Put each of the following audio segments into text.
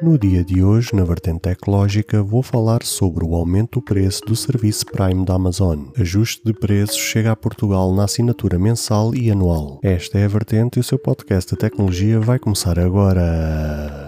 No dia de hoje, na vertente tecnológica, vou falar sobre o aumento do preço do serviço Prime da Amazon. Ajuste de preços chega a Portugal na assinatura mensal e anual. Esta é a vertente e o seu podcast de tecnologia vai começar agora.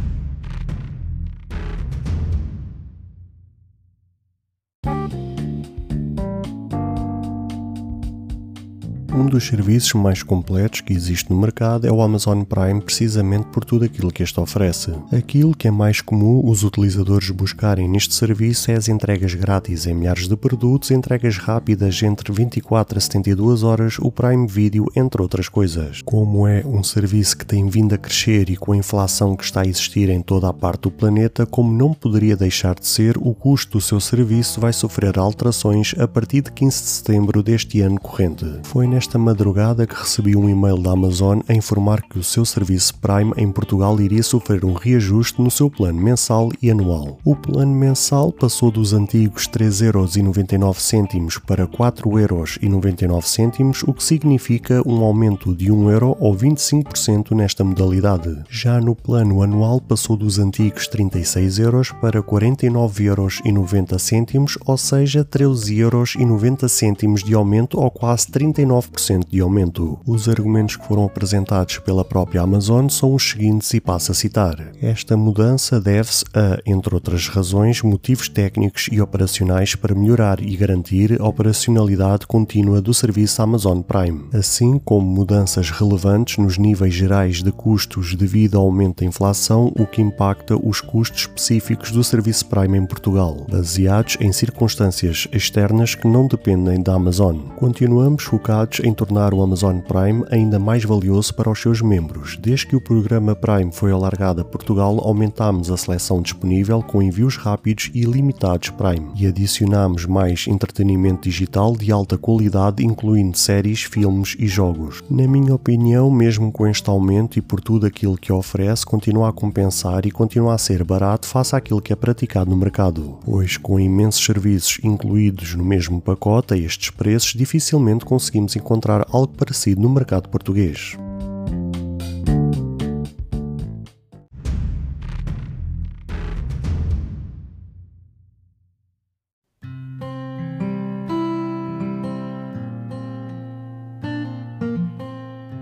Um dos serviços mais completos que existe no mercado é o Amazon Prime, precisamente por tudo aquilo que este oferece. Aquilo que é mais comum os utilizadores buscarem neste serviço é as entregas grátis em milhares de produtos, entregas rápidas entre 24 a 72 horas, o Prime Video, entre outras coisas. Como é um serviço que tem vindo a crescer e com a inflação que está a existir em toda a parte do planeta, como não poderia deixar de ser, o custo do seu serviço vai sofrer alterações a partir de 15 de setembro deste ano corrente. Foi madrugada que recebi um e-mail da Amazon a informar que o seu serviço Prime em Portugal iria sofrer um reajuste no seu plano mensal e anual. O plano mensal passou dos antigos 3,99€ para 4,99€, o que significa um aumento de 1€ euro ou 25% nesta modalidade. Já no plano anual passou dos antigos 36 euros para 49,90€, ou seja, 13,90€ de aumento ou quase 39% de aumento. Os argumentos que foram apresentados pela própria Amazon são os seguintes e passo a citar. Esta mudança deve-se a, entre outras razões, motivos técnicos e operacionais para melhorar e garantir a operacionalidade contínua do serviço Amazon Prime, assim como mudanças relevantes nos níveis gerais de custos devido ao aumento da inflação, o que impacta os custos específicos do serviço Prime em Portugal, baseados em circunstâncias externas que não dependem da Amazon. Continuamos focados em tornar o Amazon Prime ainda mais valioso para os seus membros. Desde que o programa Prime foi alargado a Portugal, aumentámos a seleção disponível com envios rápidos e limitados Prime e adicionámos mais entretenimento digital de alta qualidade, incluindo séries, filmes e jogos. Na minha opinião, mesmo com este aumento e por tudo aquilo que oferece, continua a compensar e continua a ser barato face àquilo que é praticado no mercado, pois com imensos serviços incluídos no mesmo pacote a estes preços, dificilmente conseguimos encontrar encontrar algo parecido no mercado português.